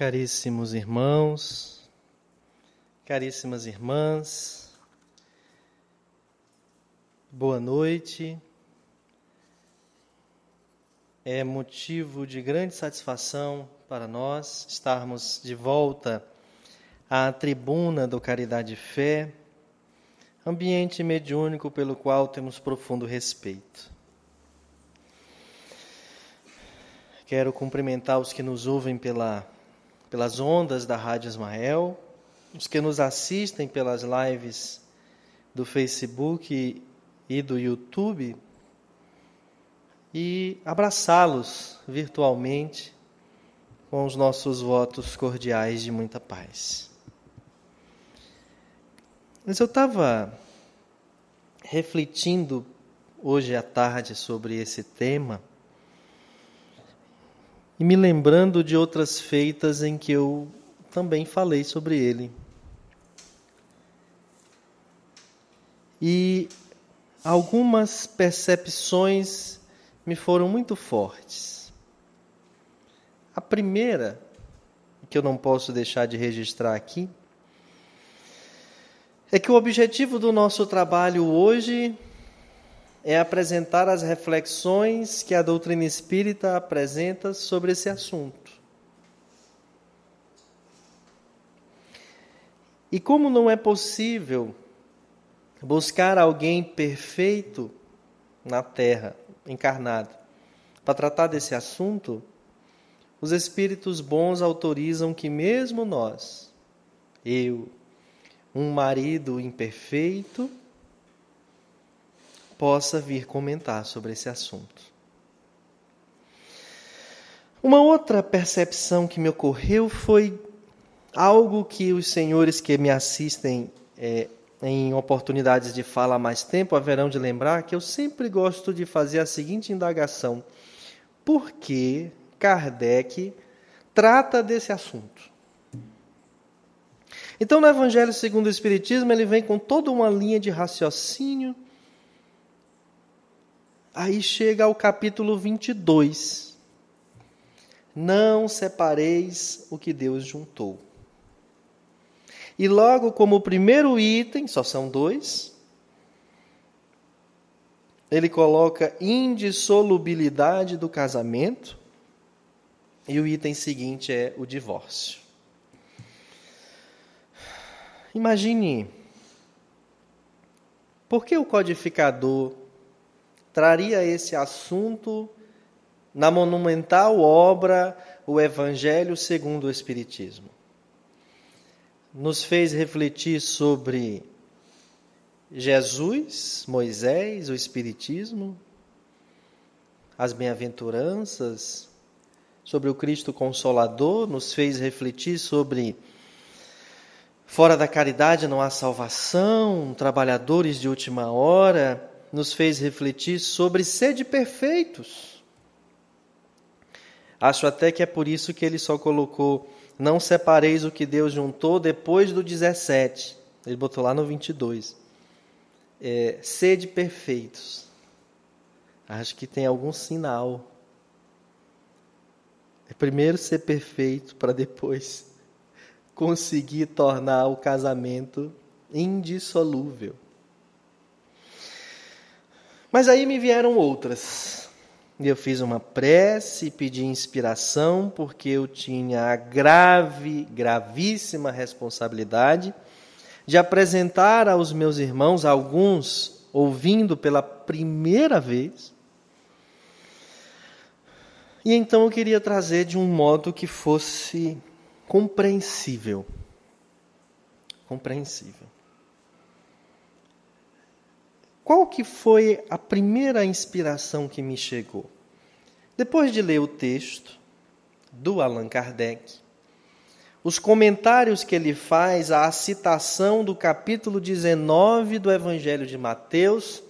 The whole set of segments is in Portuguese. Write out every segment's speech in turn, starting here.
Caríssimos irmãos, caríssimas irmãs, boa noite. É motivo de grande satisfação para nós estarmos de volta à tribuna do Caridade e Fé, ambiente mediúnico pelo qual temos profundo respeito. Quero cumprimentar os que nos ouvem pela, pelas ondas da Rádio Ismael, os que nos assistem pelas lives do Facebook e do YouTube, e abraçá-los virtualmente com os nossos votos cordiais de muita paz. Mas eu estava refletindo hoje à tarde sobre esse tema e me lembrando de outras feitas em que eu também falei sobre ele. E algumas percepções me foram muito fortes. A primeira, que eu não posso deixar de registrar aqui, é que o objetivo do nosso trabalho hoje é apresentar as reflexões que a doutrina espírita apresenta sobre esse assunto. E como não é possível buscar alguém perfeito na Terra, encarnado, para tratar desse assunto, os espíritos bons autorizam que mesmo nós, eu, um marido imperfeito, possa vir comentar sobre esse assunto. Uma outra percepção que me ocorreu foi algo que os senhores que me assistem é, em oportunidades de fala mais tempo haverão de lembrar que eu sempre gosto de fazer a seguinte indagação: por que Kardec trata desse assunto? Então, no Evangelho segundo o Espiritismo, ele vem com toda uma linha de raciocínio Aí chega ao capítulo 22. Não separeis o que Deus juntou. E logo como primeiro item, só são dois, ele coloca indissolubilidade do casamento, e o item seguinte é o divórcio. Imagine, por que o codificador traria esse assunto na monumental obra O Evangelho segundo o Espiritismo. Nos fez refletir sobre Jesus, Moisés, o Espiritismo, as bem-aventuranças, sobre o Cristo Consolador, nos fez refletir sobre fora da caridade não há salvação, trabalhadores de última hora, nos fez refletir sobre sede perfeitos. Acho até que é por isso que ele só colocou: Não separeis o que Deus juntou depois do 17. Ele botou lá no 22. É, sede perfeitos. Acho que tem algum sinal. É primeiro ser perfeito para depois conseguir tornar o casamento indissolúvel. Mas aí me vieram outras. E eu fiz uma prece e pedi inspiração, porque eu tinha a grave, gravíssima responsabilidade de apresentar aos meus irmãos, alguns ouvindo pela primeira vez. E então eu queria trazer de um modo que fosse compreensível. Compreensível. Qual que foi a primeira inspiração que me chegou? Depois de ler o texto do Allan Kardec, os comentários que ele faz à citação do capítulo 19 do Evangelho de Mateus,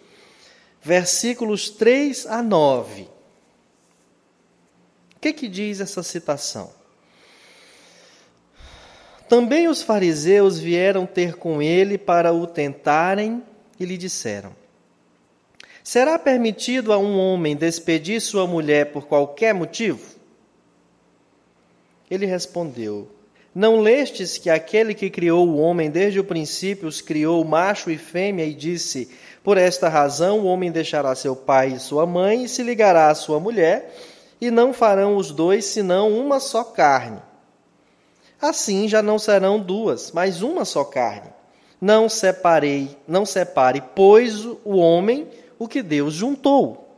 versículos 3 a 9. O que, que diz essa citação? Também os fariseus vieram ter com ele para o tentarem e lhe disseram: Será permitido a um homem despedir sua mulher por qualquer motivo? Ele respondeu: Não lestes que aquele que criou o homem desde o princípio os criou macho e fêmea e disse: Por esta razão o homem deixará seu pai e sua mãe e se ligará à sua mulher, e não farão os dois senão uma só carne. Assim já não serão duas, mas uma só carne. Não separei, não separe, pois o homem o que Deus juntou.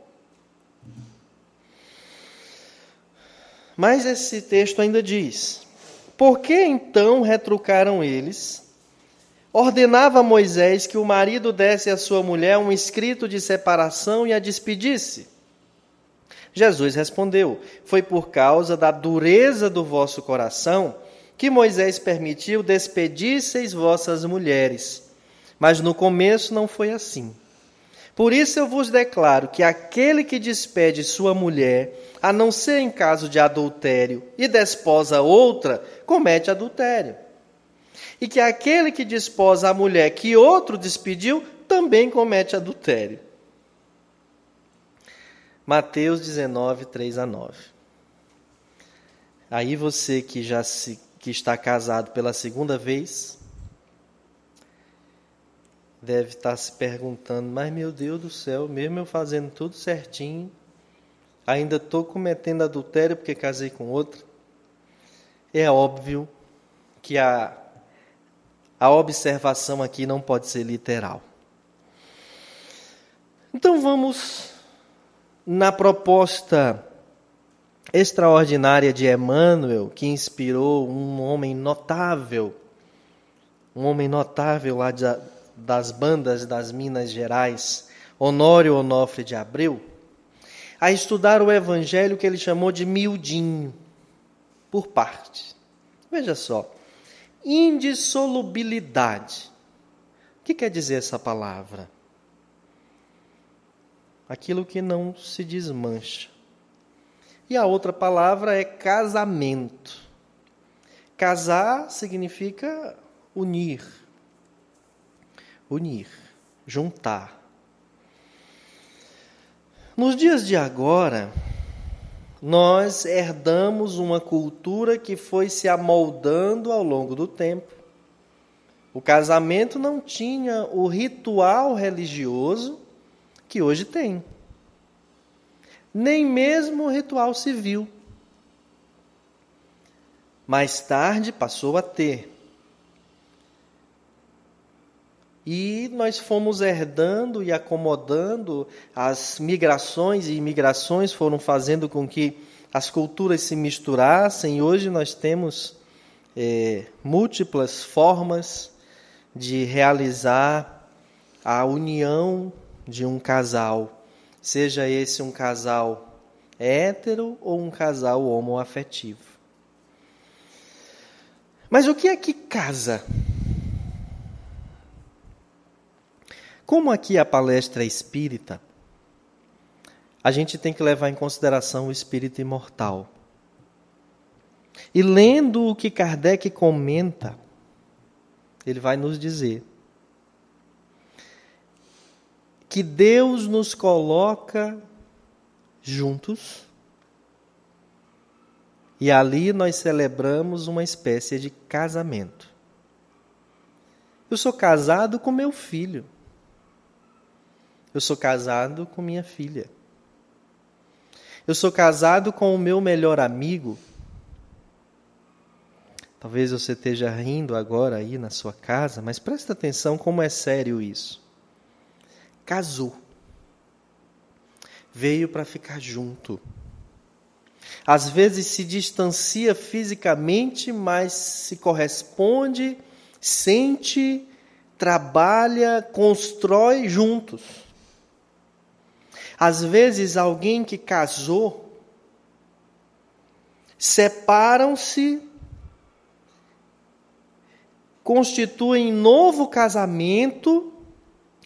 Mas esse texto ainda diz: Por que então retrucaram eles? Ordenava Moisés que o marido desse à sua mulher um escrito de separação e a despedisse. Jesus respondeu: Foi por causa da dureza do vosso coração que Moisés permitiu despedisseis vossas mulheres. Mas no começo não foi assim. Por isso eu vos declaro que aquele que despede sua mulher, a não ser em caso de adultério, e desposa outra, comete adultério. E que aquele que desposa a mulher que outro despediu, também comete adultério. Mateus 19, 3 a 9. Aí você que já se, que está casado pela segunda vez, deve estar se perguntando: mas meu Deus do céu, mesmo eu fazendo tudo certinho, ainda estou cometendo adultério porque casei com outra? É óbvio que a, a observação aqui não pode ser literal. Então vamos na proposta extraordinária de Emmanuel, que inspirou um homem notável, um homem notável lá de, das bandas das Minas Gerais, Honório Onofre de Abreu, a estudar o evangelho que ele chamou de miudinho, por parte. Veja só, indissolubilidade. O que quer dizer essa palavra? Aquilo que não se desmancha. E a outra palavra é casamento. Casar significa unir unir, juntar. Nos dias de agora, nós herdamos uma cultura que foi se amoldando ao longo do tempo. O casamento não tinha o ritual religioso que hoje tem, nem mesmo o ritual civil. Mais tarde passou a ter. E nós fomos herdando e acomodando, as migrações e imigrações foram fazendo com que as culturas se misturassem, e hoje nós temos é, múltiplas formas de realizar a união de um casal, seja esse um casal hétero ou um casal homoafetivo. Mas o que é que casa? Como aqui a palestra é espírita, a gente tem que levar em consideração o espírito imortal. E lendo o que Kardec comenta, ele vai nos dizer que Deus nos coloca juntos e ali nós celebramos uma espécie de casamento. Eu sou casado com meu filho. Eu sou casado com minha filha. Eu sou casado com o meu melhor amigo. Talvez você esteja rindo agora aí na sua casa, mas presta atenção como é sério isso. Casou. Veio para ficar junto. Às vezes se distancia fisicamente, mas se corresponde, sente, trabalha, constrói juntos. Às vezes, alguém que casou, separam-se, constituem novo casamento,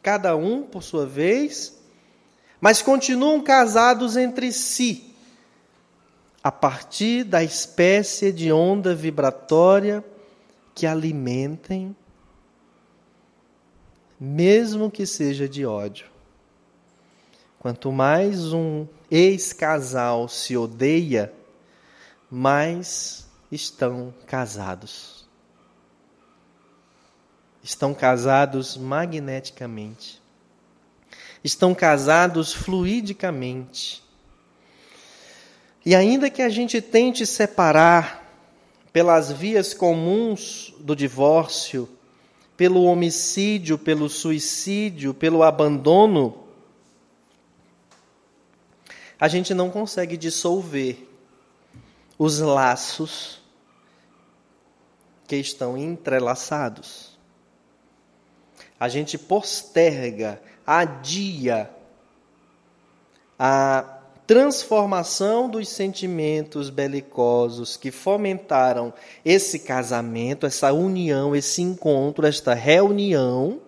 cada um por sua vez, mas continuam casados entre si, a partir da espécie de onda vibratória que alimentem, mesmo que seja de ódio. Quanto mais um ex-casal se odeia, mais estão casados. Estão casados magneticamente. Estão casados fluidicamente. E ainda que a gente tente separar pelas vias comuns do divórcio, pelo homicídio, pelo suicídio, pelo abandono, a gente não consegue dissolver os laços que estão entrelaçados. A gente posterga, adia a transformação dos sentimentos belicosos que fomentaram esse casamento, essa união, esse encontro, esta reunião,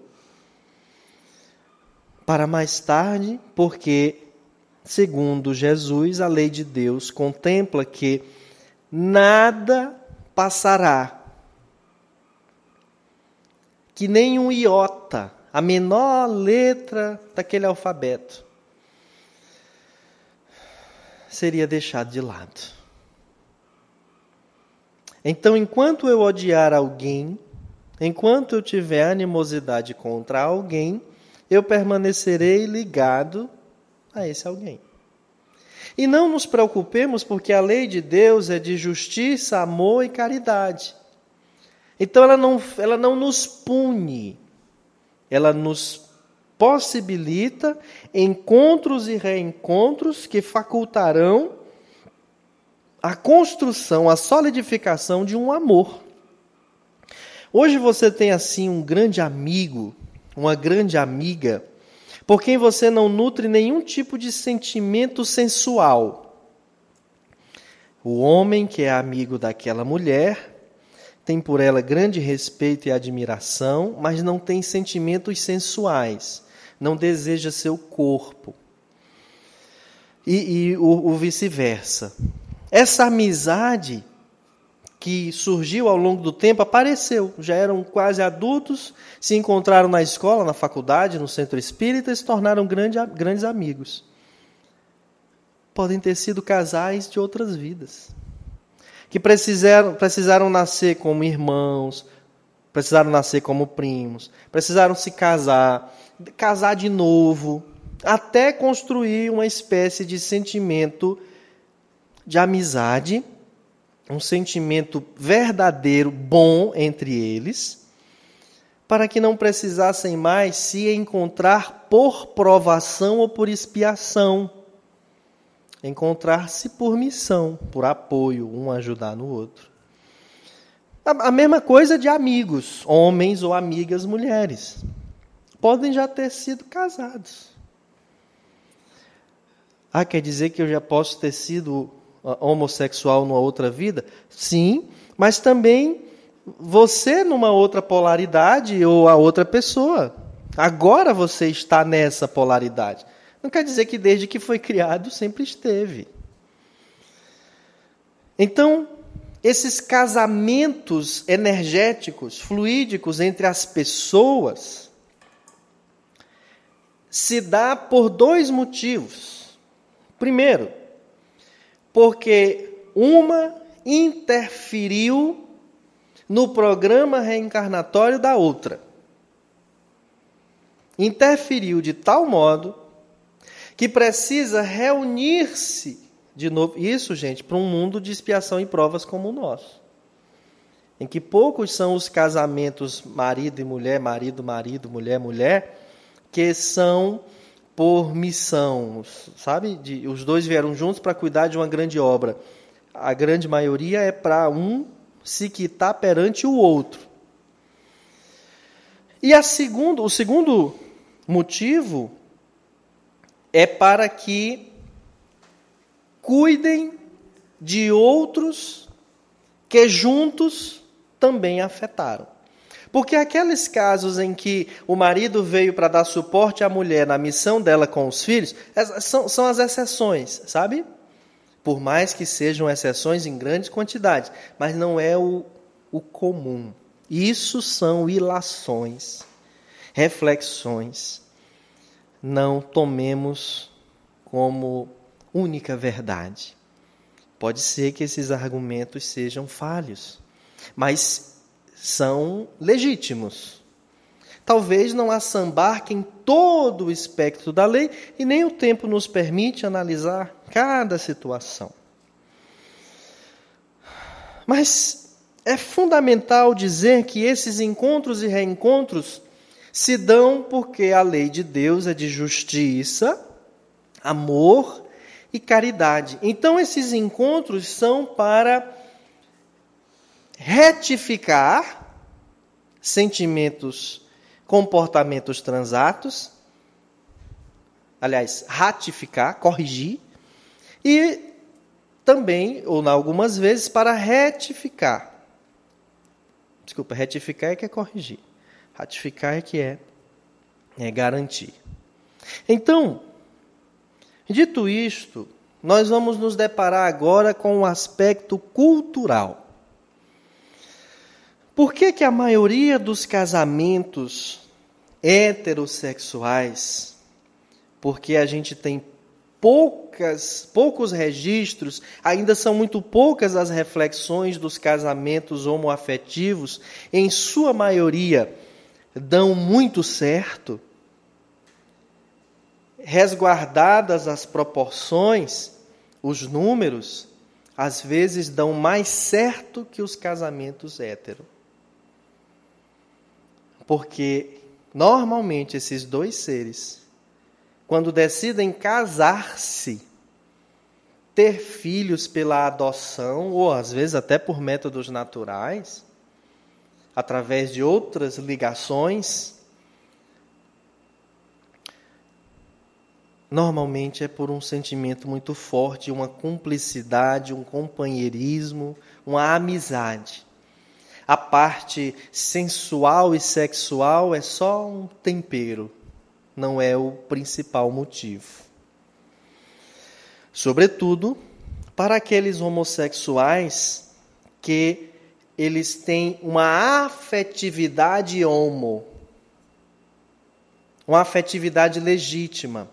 para mais tarde, porque, segundo Jesus, a lei de Deus contempla que nada passará, que nem um iota, a menor letra daquele alfabeto, seria deixado de lado. Então, enquanto eu odiar alguém, enquanto eu tiver animosidade contra alguém, eu permanecerei ligado a esse alguém. E não nos preocupemos, porque a lei de Deus é de justiça, amor e caridade. Então ela não, ela não nos pune, ela nos possibilita encontros e reencontros que facultarão a construção, a solidificação de um amor. Hoje você tem assim um grande amigo, uma grande amiga, por quem você não nutre nenhum tipo de sentimento sensual. O homem que é amigo daquela mulher tem por ela grande respeito e admiração, mas não tem sentimentos sensuais não deseja seu corpo. E, e o, o vice-versa. Essa amizade que surgiu ao longo do tempo apareceu. Já eram quase adultos, se encontraram na escola, na faculdade, no centro espírita e se tornaram grande, grandes amigos. Podem ter sido casais de outras vidas. Que precisaram, precisaram nascer como irmãos, precisaram nascer como primos, precisaram se casar, casar de novo, até construir uma espécie de sentimento de amizade, um sentimento verdadeiro, bom entre eles, para que não precisassem mais se encontrar por provação ou por expiação. Encontrar-se por missão, por apoio, um ajudar no outro. A mesma coisa de amigos, homens ou amigas mulheres podem já ter sido casados. Ah, quer dizer que eu já posso ter sido homossexual numa outra vida? Sim, mas também você numa outra polaridade ou a outra pessoa. Agora você está nessa polaridade. Não quer dizer que desde que foi criado sempre esteve. Então, esses casamentos energéticos, fluídicos entre as pessoas, se dá por dois motivos. Primeiro, porque uma interferiu no programa reencarnatório da outra. Interferiu de tal modo que precisa reunir-se de novo. Isso, gente, para um mundo de expiação e provas como o nosso. Em que poucos são os casamentos marido e mulher, marido, marido, mulher, mulher, que são por missão, sabe? De, os dois vieram juntos para cuidar de uma grande obra. A grande maioria é para um se quitar perante o outro. E a segundo, o segundo motivo é para que cuidem de outros que juntos também afetaram. Porque aqueles casos em que o marido veio para dar suporte à mulher na missão dela com os filhos, são, são as exceções, sabe? Por mais que sejam exceções em grandes quantidades, mas não é o, o comum. Isso são ilações, reflexões. Não tomemos como única verdade. Pode ser que esses argumentos sejam falhos, mas são legítimos. Talvez não assambarquem todo o espectro da lei e nem o tempo nos permite analisar cada situação. Mas é fundamental dizer que esses encontros e reencontros se dão porque a lei de Deus é de justiça, amor e caridade. Então, esses encontros são para retificar sentimentos, comportamentos transatos, aliás, ratificar, corrigir, e também, ou algumas vezes, para retificar. Desculpa, retificar é que é corrigir. Ratificar é que é, é garantir. Então, dito isto, nós vamos nos deparar agora com o um aspecto cultural. Por que, que a maioria dos casamentos heterossexuais, porque a gente tem poucas, poucos registros, ainda são muito poucas as reflexões dos casamentos homoafetivos, em sua maioria dão muito certo, resguardadas as proporções, os números, às vezes dão mais certo que os casamentos hétero. Porque normalmente esses dois seres, quando decidem casar-se, ter filhos pela adoção, ou às vezes até por métodos naturais, através de outras ligações, normalmente é por um sentimento muito forte, uma cumplicidade, um companheirismo, uma amizade. A parte sensual e sexual é só um tempero, não é o principal motivo. Sobretudo para aqueles homossexuais que eles têm uma afetividade homo, uma afetividade legítima.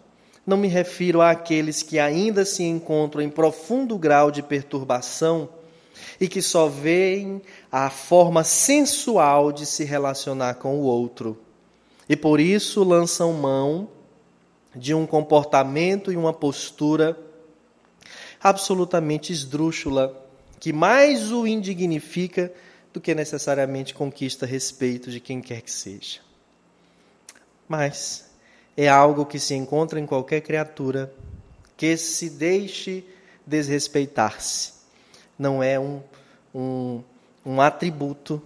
Não me refiro àqueles que ainda se encontram em profundo grau de perturbação e que só veem a forma sensual de se relacionar com o outro. E por isso lançam mão de um comportamento e uma postura absolutamente esdrúxula que mais o indignifica do que necessariamente conquista respeito de quem quer que seja. Mas é algo que se encontra em qualquer criatura que se deixe desrespeitar-se. Não é um, um, um atributo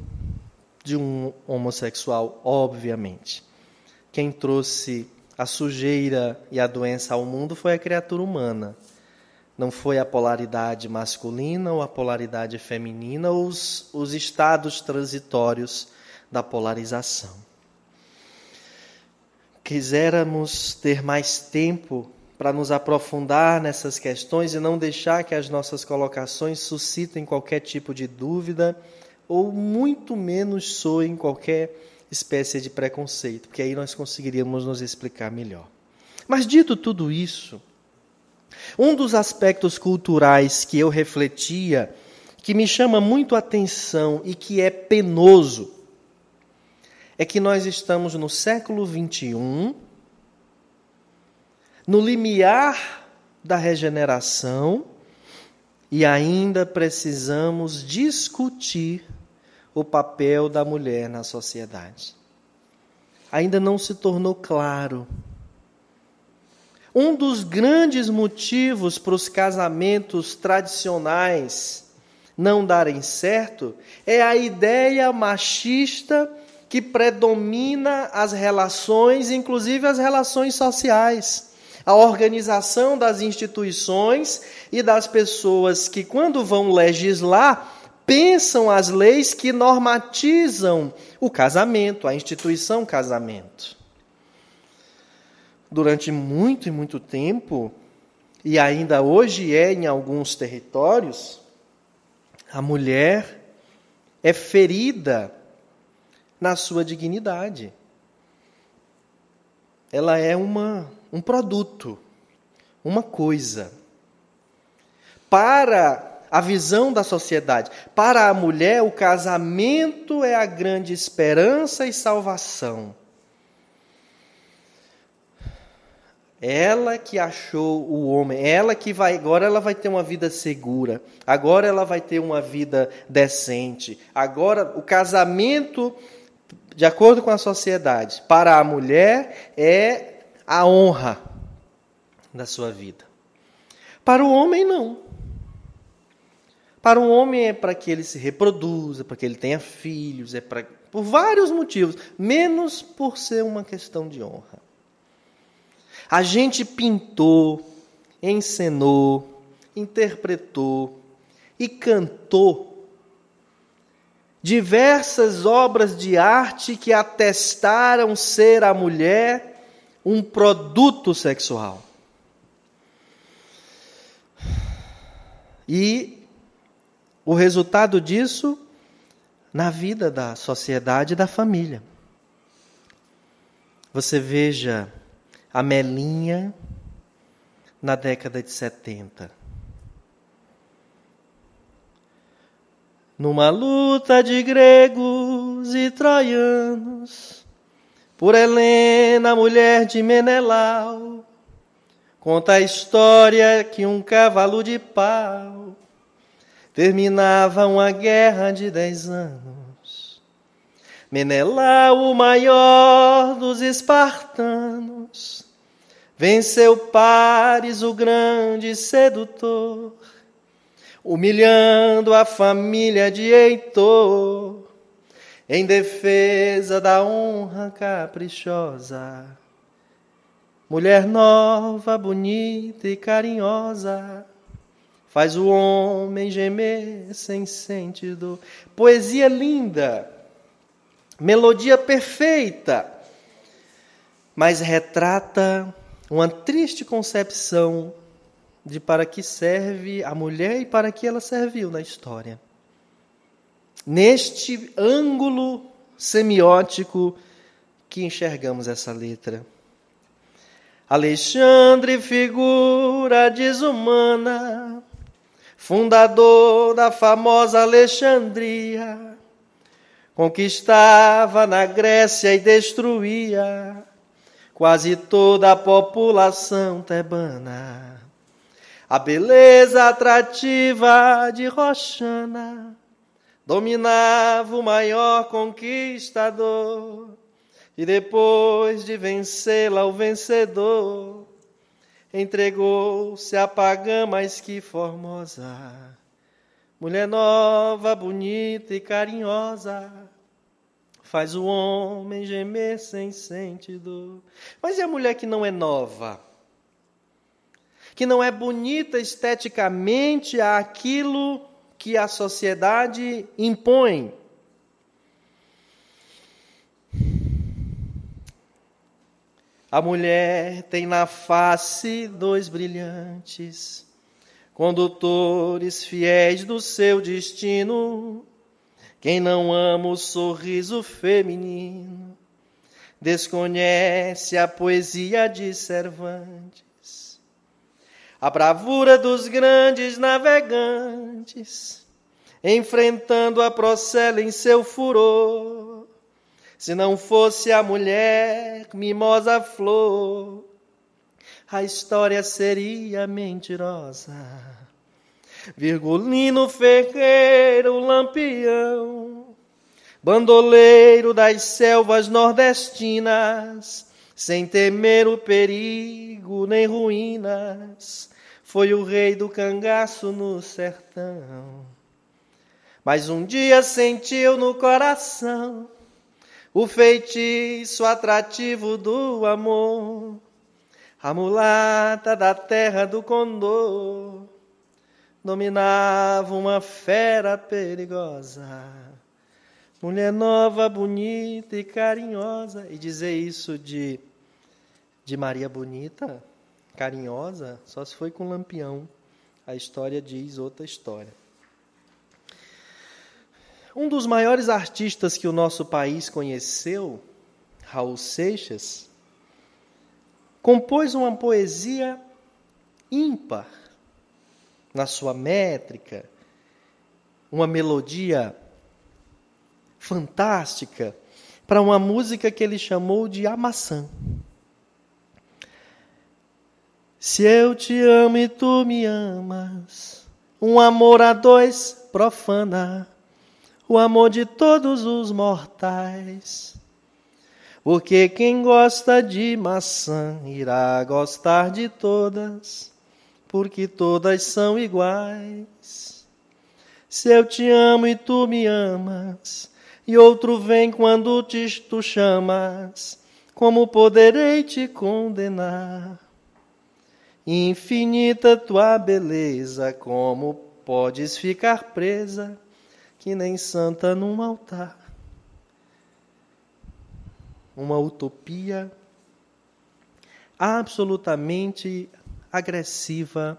de um homossexual, obviamente. Quem trouxe a sujeira e a doença ao mundo foi a criatura humana. Não foi a polaridade masculina ou a polaridade feminina ou os, os estados transitórios da polarização. Quiséramos ter mais tempo para nos aprofundar nessas questões e não deixar que as nossas colocações suscitem qualquer tipo de dúvida ou muito menos soem qualquer espécie de preconceito, porque aí nós conseguiríamos nos explicar melhor. Mas dito tudo isso, um dos aspectos culturais que eu refletia, que me chama muito a atenção e que é penoso, é que nós estamos no século XXI, no limiar da regeneração, e ainda precisamos discutir o papel da mulher na sociedade. Ainda não se tornou claro um dos grandes motivos para os casamentos tradicionais não darem certo é a ideia machista que predomina as relações, inclusive as relações sociais. A organização das instituições e das pessoas que, quando vão legislar, pensam as leis que normatizam o casamento, a instituição casamento durante muito e muito tempo, e ainda hoje é em alguns territórios, a mulher é ferida na sua dignidade. Ela é uma, um produto, uma coisa. Para a visão da sociedade. Para a mulher, o casamento é a grande esperança e salvação. Ela que achou o homem, ela que vai, agora ela vai ter uma vida segura, agora ela vai ter uma vida decente. Agora o casamento, de acordo com a sociedade, para a mulher é a honra da sua vida. Para o homem não. Para o homem é para que ele se reproduza, para que ele tenha filhos, é para por vários motivos, menos por ser uma questão de honra. A gente pintou, encenou, interpretou e cantou diversas obras de arte que atestaram ser a mulher um produto sexual. E o resultado disso na vida da sociedade e da família. Você veja a Melinha na década de 70. Numa luta de gregos e troianos, por Helena, mulher de Menelau, conta a história que um cavalo de pau terminava uma guerra de dez anos. Menelau, o maior dos espartanos, venceu Paris, o grande sedutor, humilhando a família de Heitor, em defesa da honra caprichosa. Mulher nova, bonita e carinhosa, faz o homem gemer sem sentido. Poesia linda, melodia perfeita, mas retrata uma triste concepção de para que serve a mulher e para que ela serviu na história. Neste ângulo semiótico que enxergamos essa letra. Alexandre, figura desumana, fundador da famosa Alexandria, conquistava na Grécia e destruía quase toda a população tebana. A beleza atrativa de Roxana dominava o maior conquistador, e depois de vencê-la, o vencedor entregou-se a pagã mais que formosa, mulher nova, bonita e carinhosa, faz o homem gemer sem sentido. Mas e a mulher que não é nova? Que não é bonita esteticamente aquilo que a sociedade impõe? A mulher tem na face dois brilhantes, condutores fiéis do seu destino. Quem não ama o sorriso feminino, desconhece a poesia de Cervantes. A bravura dos grandes navegantes, enfrentando a procela em seu furor se não fosse a mulher, mimosa flor, a história seria mentirosa. Virgulino Ferreiro Lampião, bandoleiro das selvas nordestinas, sem temer o perigo nem ruínas, foi o rei do cangaço no sertão. Mas um dia sentiu no coração o feitiço atrativo do amor, a mulata da terra do condor, dominava uma fera perigosa, mulher nova, bonita e carinhosa. E dizer isso de, de Maria Bonita, carinhosa, só se foi com Lampião. A história diz outra história. Um dos maiores artistas que o nosso país conheceu, Raul Seixas, compôs uma poesia ímpar na sua métrica, uma melodia fantástica para uma música que ele chamou de A Maçã. Se eu te amo e tu me amas, um amor a dois profana o amor de todos os mortais. Porque quem gosta de maçã irá gostar de todas, porque todas são iguais. Se eu te amo e tu me amas, e outro vem quando te, tu chamas, como poderei te condenar? Infinita tua beleza, como podes ficar presa, que nem santa num altar? Uma utopia absolutamente agressiva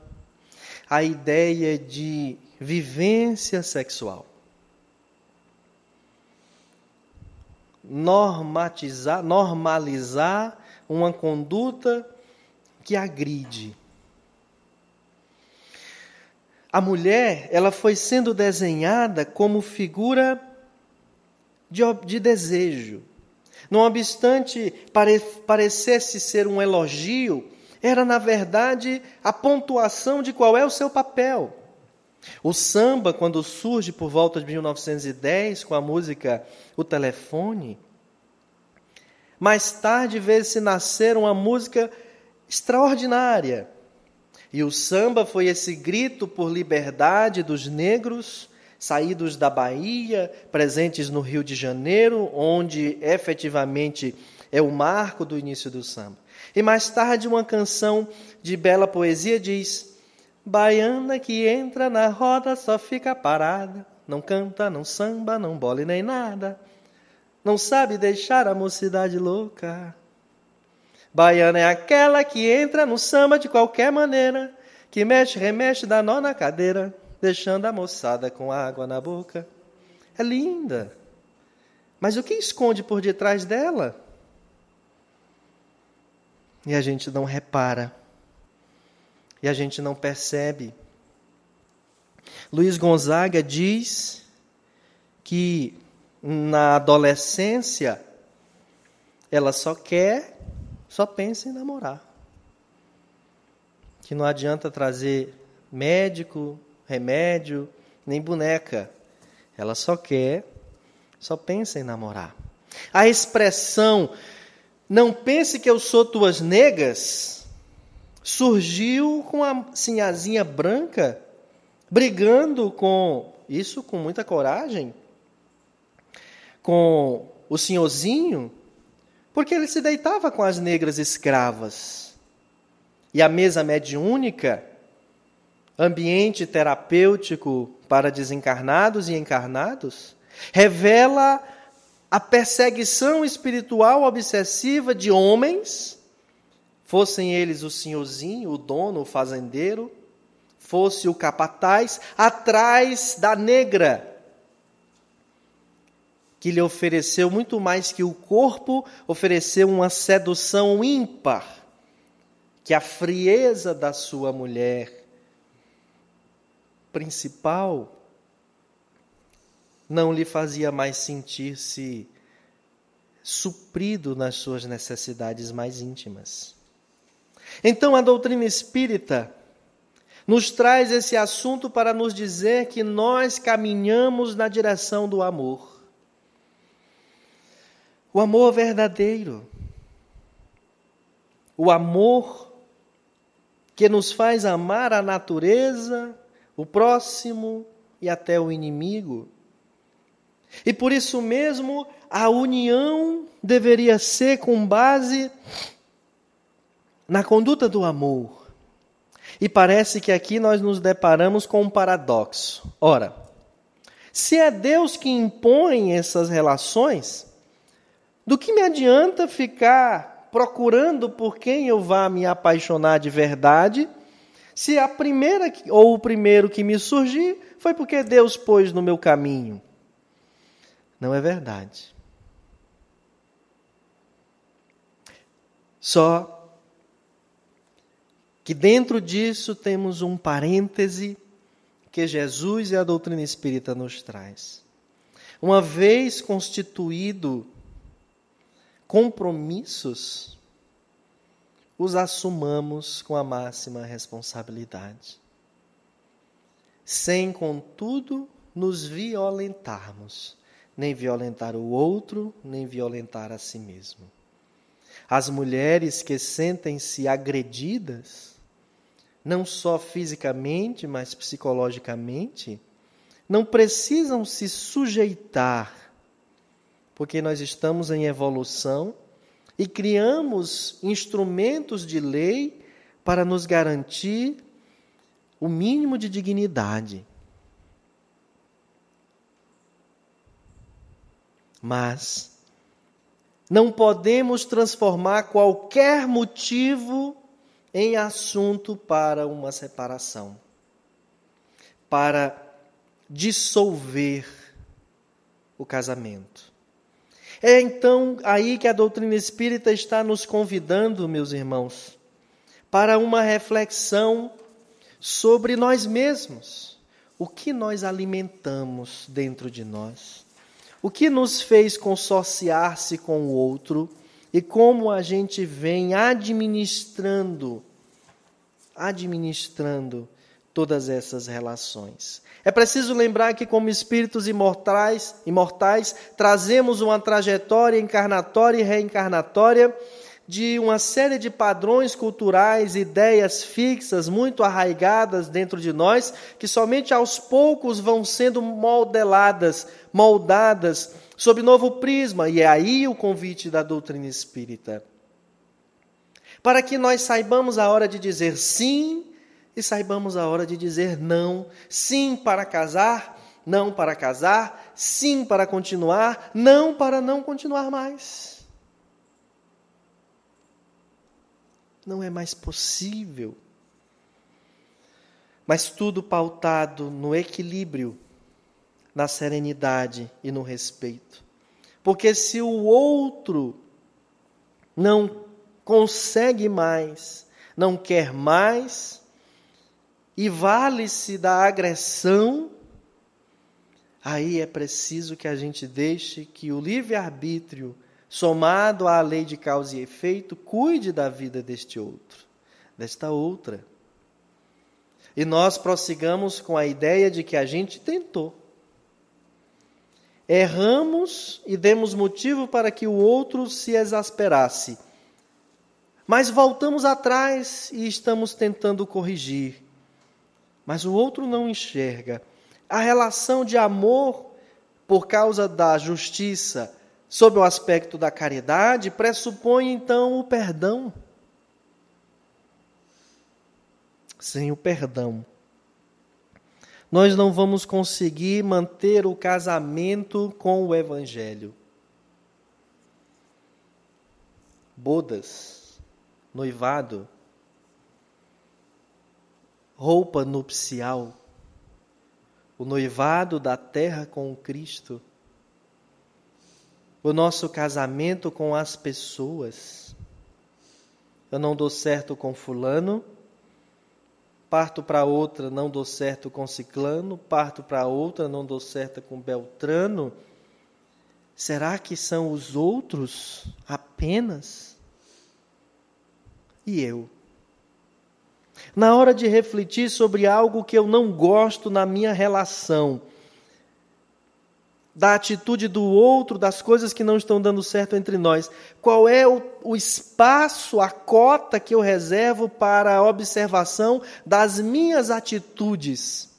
a ideia de vivência sexual. Normatizar, normalizar uma conduta que agride. A mulher, ela foi sendo desenhada como figura de, de desejo. Não obstante pare, parecesse ser um elogio, era na verdade a pontuação de qual é o seu papel. O samba, quando surge por volta de 1910 com a música O Telefone, mais tarde vê-se nascer uma música extraordinária. E o samba foi esse grito por liberdade dos negros saídos da Bahia, presentes no Rio de Janeiro, onde efetivamente é o marco do início do samba. E mais tarde, uma canção de bela poesia diz: Baiana que entra na roda só fica parada, não canta, não samba, não bole nem nada, não sabe deixar a mocidade louca. Baiana é aquela que entra no samba de qualquer maneira, que mexe, remexe, dá nó na cadeira, deixando a moçada com água na boca. É linda. Mas o que esconde por detrás dela? E a gente não repara. E a gente não percebe. Luiz Gonzaga diz que na adolescência ela só quer só pensa em namorar. Que não adianta trazer médico, remédio, nem boneca. Ela só quer, só pensa em namorar. A expressão não pense que eu sou tuas negas surgiu com a sinhazinha branca brigando com isso com muita coragem com o senhorzinho porque ele se deitava com as negras escravas. E a mesa mediúnica, ambiente terapêutico para desencarnados e encarnados, revela a perseguição espiritual obsessiva de homens, fossem eles o senhorzinho, o dono, o fazendeiro, fosse o capataz, atrás da negra que lhe ofereceu muito mais que o corpo, ofereceu uma sedução ímpar, que a frieza da sua mulher principal não lhe fazia mais sentir-se suprido nas suas necessidades mais íntimas. Então a doutrina espírita nos traz esse assunto para nos dizer que nós caminhamos na direção do amor. O amor verdadeiro. O amor que nos faz amar a natureza, o próximo e até o inimigo. E por isso mesmo, a união deveria ser com base na conduta do amor. E parece que aqui nós nos deparamos com um paradoxo. Ora, se é Deus que impõe essas relações, do que me adianta ficar procurando por quem eu vá me apaixonar de verdade, se a primeira ou o primeiro que me surgir foi porque Deus pôs no meu caminho? Não é verdade. Só que dentro disso temos um parêntese que Jesus e a doutrina espírita nos traz. Uma vez constituído compromissos, os assumamos com a máxima responsabilidade, sem, contudo, nos violentarmos, nem violentar o outro, nem violentar a si mesmo. As mulheres que sentem-se agredidas, não só fisicamente, mas psicologicamente, não precisam se sujeitar, porque nós estamos em evolução e criamos instrumentos de lei para nos garantir o mínimo de dignidade. Mas não podemos transformar qualquer motivo em assunto para uma separação, para dissolver o casamento. É então aí que a doutrina espírita está nos convidando, meus irmãos, para uma reflexão sobre nós mesmos. O que nós alimentamos dentro de nós? O que nos fez consorciar-se com o outro? e como a gente vem administrando, administrando todas essas relações. É preciso lembrar que, como espíritos imortais, imortais, trazemos uma trajetória encarnatória e reencarnatória de uma série de padrões culturais, ideias fixas, muito arraigadas dentro de nós, que somente aos poucos vão sendo modeladas, moldadas sob novo prisma, e é aí o convite da doutrina espírita. Para que nós saibamos a hora de dizer sim e saibamos a hora de dizer não. Sim para casar, não para casar, sim para continuar, não para não continuar mais. Não é mais possível. Mas tudo pautado no equilíbrio na serenidade e no respeito. Porque se o outro não consegue mais, não quer mais, e vale-se da agressão, aí é preciso que a gente deixe que o livre-arbítrio, somado à lei de causa e efeito, cuide da vida deste outro, desta outra. E nós prossigamos com a ideia de que a gente tentou erramos e demos motivo para que o outro se exasperasse. Mas voltamos atrás e estamos tentando corrigir. Mas o outro não enxerga. A relação de amor por causa da justiça, sob o aspecto da caridade, pressupõe então o perdão. Sem o perdão, nós não vamos conseguir manter o casamento com o Evangelho. Bodas, noivado, roupa nupcial, o noivado da terra com Cristo, o nosso casamento com as pessoas. Eu não dou certo com Fulano, parto para outra, não dou certo com Ciclano, parto para outra, não dou certo com Beltrano. Será que são os outros apenas? E eu? Na hora de refletir sobre algo que eu não gosto na minha relação, da atitude do outro, das coisas que não estão dando certo entre nós. Qual é o, o, espaço, a cota que eu reservo para a observação das minhas atitudes?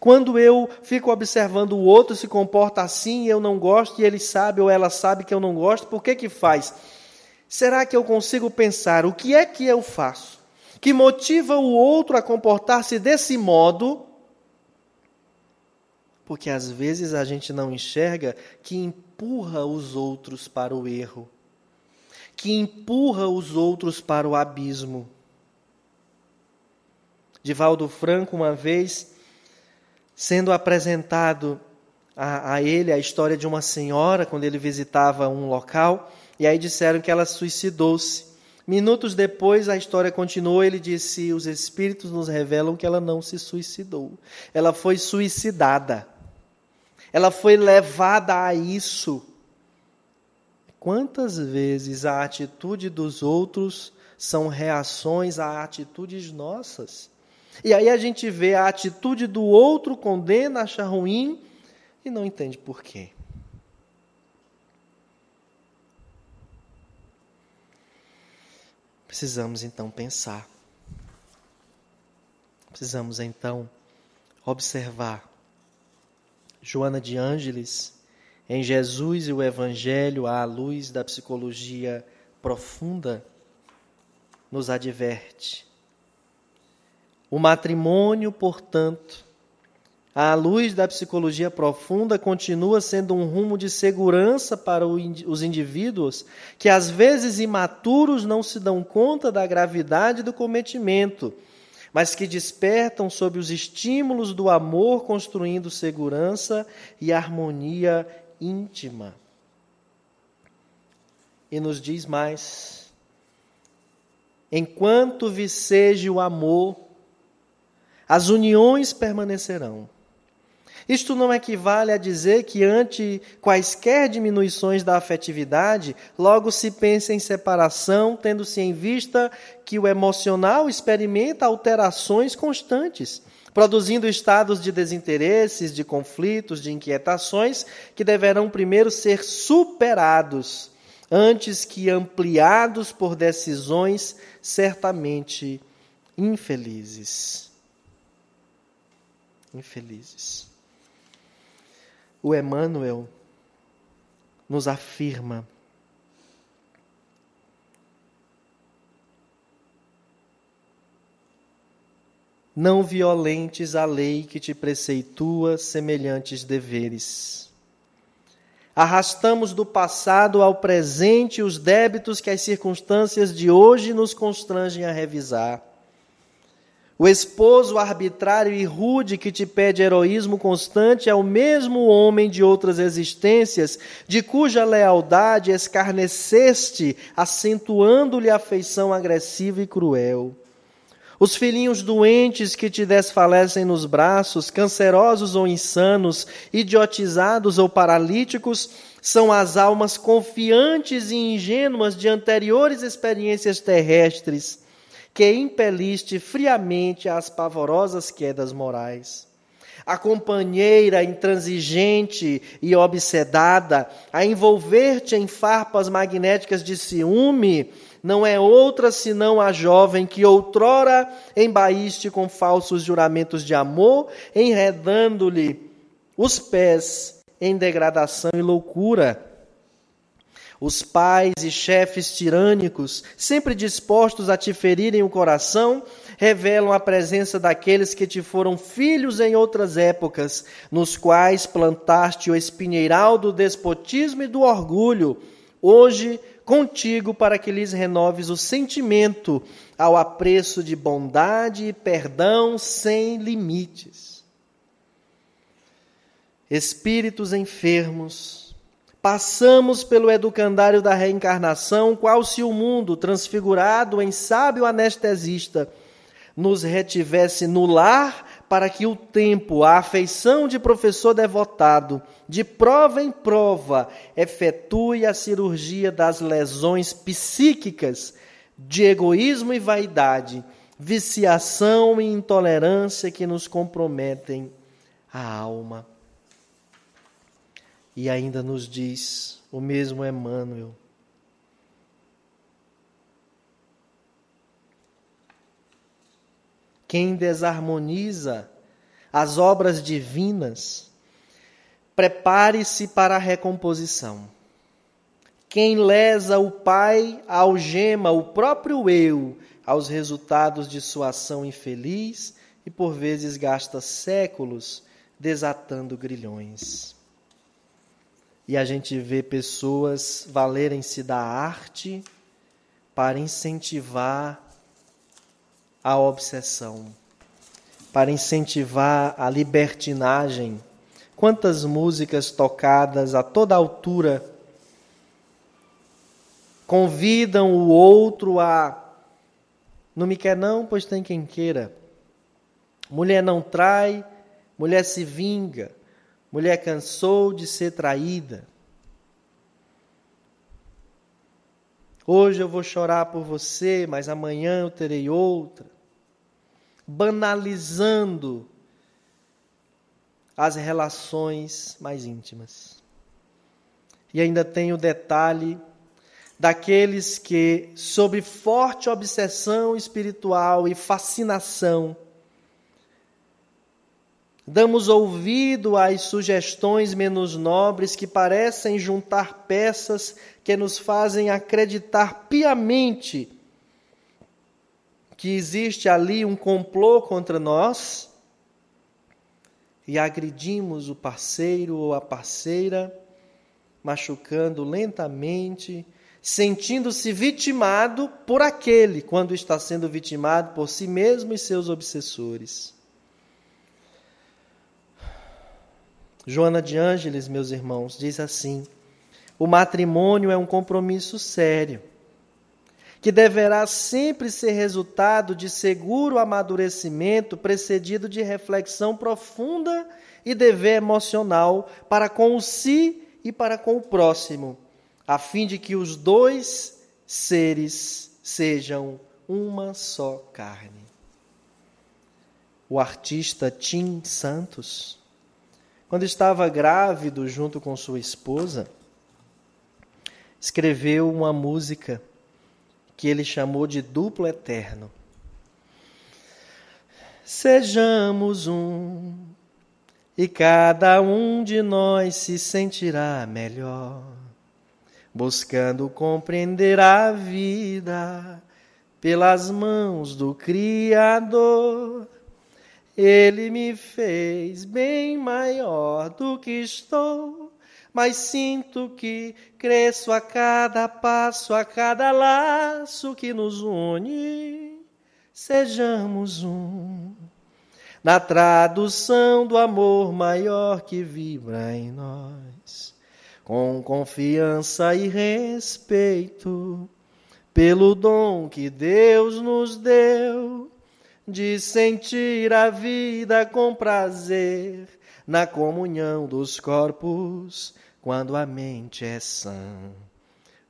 Quando eu fico observando o outro se comporta assim e eu não gosto, e ele sabe ou ela sabe que eu não gosto, por que que faz? Será que eu consigo pensar o que é que eu faço que motiva o outro a comportar-se desse modo? Porque às vezes a gente não enxerga que empurra os outros para o erro, que empurra os outros para o abismo. Divaldo Franco, uma vez, sendo apresentado a, a, ele a história de uma senhora quando ele visitava um local, e aí disseram que ela suicidou-se. Minutos depois, a história continuou. Ele disse: Os espíritos nos revelam que ela não se suicidou. Ela foi suicidada. Ela foi levada a isso. Quantas vezes a atitude dos outros são reações a atitudes nossas? E aí a gente vê a atitude do outro, condena, acha ruim e não entende por quê. Precisamos então pensar. Precisamos então observar. Joana de Ângeles, em Jesus e o Evangelho, à luz da psicologia profunda, nos adverte. O matrimônio, portanto, à luz da psicologia profunda, continua sendo um rumo de segurança para os indivíduos que, às vezes imaturos, não se dão conta da gravidade do cometimento, mas que despertam sob os estímulos do amor, construindo segurança e harmonia íntima. E nos diz mais: enquanto viceje o amor, as uniões permanecerão isto não equivale a dizer que, ante quaisquer diminuições da afetividade, logo se pensa em separação, tendo-se em vista que o emocional experimenta alterações constantes, produzindo estados de desinteresses, de conflitos, de inquietações, que deverão primeiro ser superados, antes que ampliados por decisões certamente infelizes. Infelizes o Emmanuel nos afirma Não violentes a lei que te preceitua semelhantes deveres. Arrastamos do passado ao presente os débitos que as circunstâncias de hoje nos constrangem a revisar. O esposo arbitrário e rude que te pede heroísmo constante é o mesmo homem de outras existências, de cuja lealdade escarneceste, acentuando-lhe a afeição agressiva e cruel. Os filhinhos doentes que te desfalecem nos braços, cancerosos ou insanos, idiotizados ou paralíticos, são as almas confiantes e ingênuas de anteriores experiências terrestres que impeliste friamente às pavorosas quedas morais. A companheira intransigente e obsedada a envolver-te em farpas magnéticas de ciúme não é outra senão a jovem que outrora embaíste com falsos juramentos de amor, enredando-lhe os pés em degradação e loucura os pais e chefes tirânicos, sempre dispostos a te ferirem o coração, revelam a presença daqueles que te foram filhos em outras épocas, nos quais plantaste o espinheiral do despotismo e do orgulho, hoje contigo para que lhes renoves o sentimento ao apreço de bondade e perdão sem limites. Espíritos enfermos, Passamos pelo educandário da reencarnação, qual se o mundo, transfigurado em sábio anestesista, nos retivesse no lar para que o tempo, a afeição de professor devotado, de prova em prova, efetue a cirurgia das lesões psíquicas de egoísmo e vaidade, viciação e intolerância que nos comprometem a alma. E ainda nos diz o mesmo Emmanuel. Quem desarmoniza as obras divinas, prepare-se para a recomposição. Quem lesa o Pai algema o próprio eu aos resultados de sua ação infeliz e por vezes gasta séculos desatando grilhões. E a gente vê pessoas valerem-se da arte para incentivar a obsessão, para incentivar a libertinagem. Quantas músicas tocadas a toda altura convidam o outro a. Não me quer, não, pois tem quem queira. Mulher não trai, mulher se vinga, mulher cansou de ser traída. Hoje eu vou chorar por você, mas amanhã eu terei outra. Banalizando as relações mais íntimas. E ainda tem o detalhe daqueles que, sob forte obsessão espiritual e fascinação, damos ouvido às sugestões menos nobres que parecem juntar peças que nos fazem acreditar piamente que existe ali um complô contra nós e agredimos o parceiro ou a parceira, machucando lentamente, sentindo-se vitimado por aquele quando está sendo vitimado por si mesmo e seus obsessores. Joana de Ângeles, meus irmãos, diz assim: o matrimônio é um compromisso sério, que deverá sempre ser resultado de seguro amadurecimento, precedido de reflexão profunda e dever emocional para com o si e para com o próximo, a fim de que os dois seres sejam uma só carne. O artista Tim Santos, quando estava grávido junto com sua esposa, escreveu uma música que ele chamou de Duplo Eterno. Sejamos um, e cada um de nós se sentirá melhor, buscando compreender a vida pelas mãos do Criador. Ele me fez bem maior do que estou mas sinto que cresço a cada passo, a cada laço que nos une. Sejamos um. Na tradução do amor maior que vibra em nós, com confiança e respeito pelo dom que Deus nos deu de sentir a vida com prazer na comunhão dos corpos quando a mente é sã,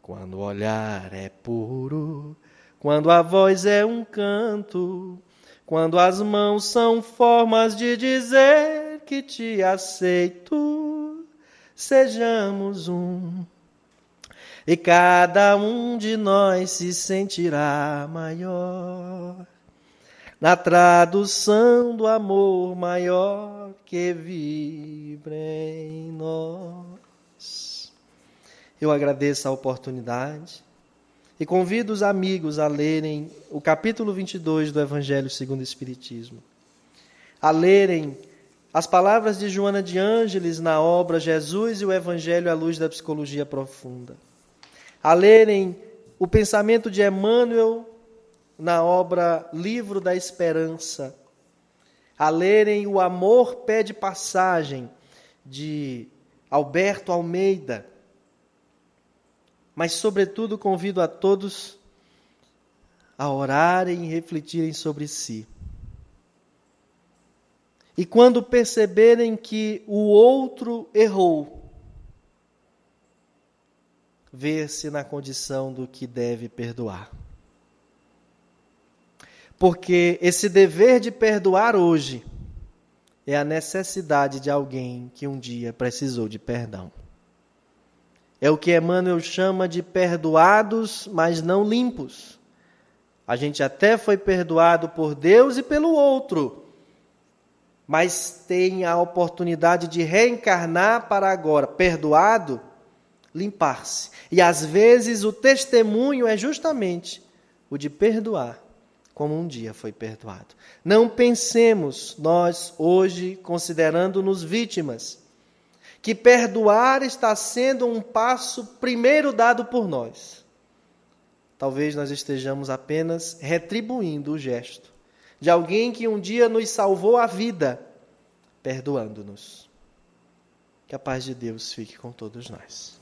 quando o olhar é puro, quando a voz é um canto, quando as mãos são formas de dizer que te aceito, sejamos um. E cada um de nós se sentirá maior na tradução do amor maior que vibra em nós. Eu agradeço a oportunidade e convido os amigos a lerem o capítulo 22 do Evangelho segundo o Espiritismo. A lerem as palavras de Joana de Ângeles na obra Jesus e o Evangelho à luz da psicologia profunda. A lerem o pensamento de Emmanuel na obra Livro da Esperança. A lerem O Amor Pede Passagem, de Alberto Almeida mas, sobretudo, convido a todos a orarem e refletirem sobre si. E quando perceberem que o outro errou, ver-se na condição do que deve perdoar. Porque esse dever de perdoar hoje é a necessidade de alguém que um dia precisou de perdão. É o que Emmanuel chama de perdoados, mas não limpos. A gente até foi perdoado por Deus e pelo outro, mas tem a oportunidade de reencarnar para agora, perdoado, limpar-se. E às vezes o testemunho é justamente o de perdoar, como um dia foi perdoado. Não pensemos nós hoje considerando-nos vítimas que perdoar está sendo um passo primeiro dado por nós. Talvez nós estejamos apenas retribuindo o gesto de alguém que um dia nos salvou a vida, perdoando-nos. Que a paz de Deus fique com todos nós.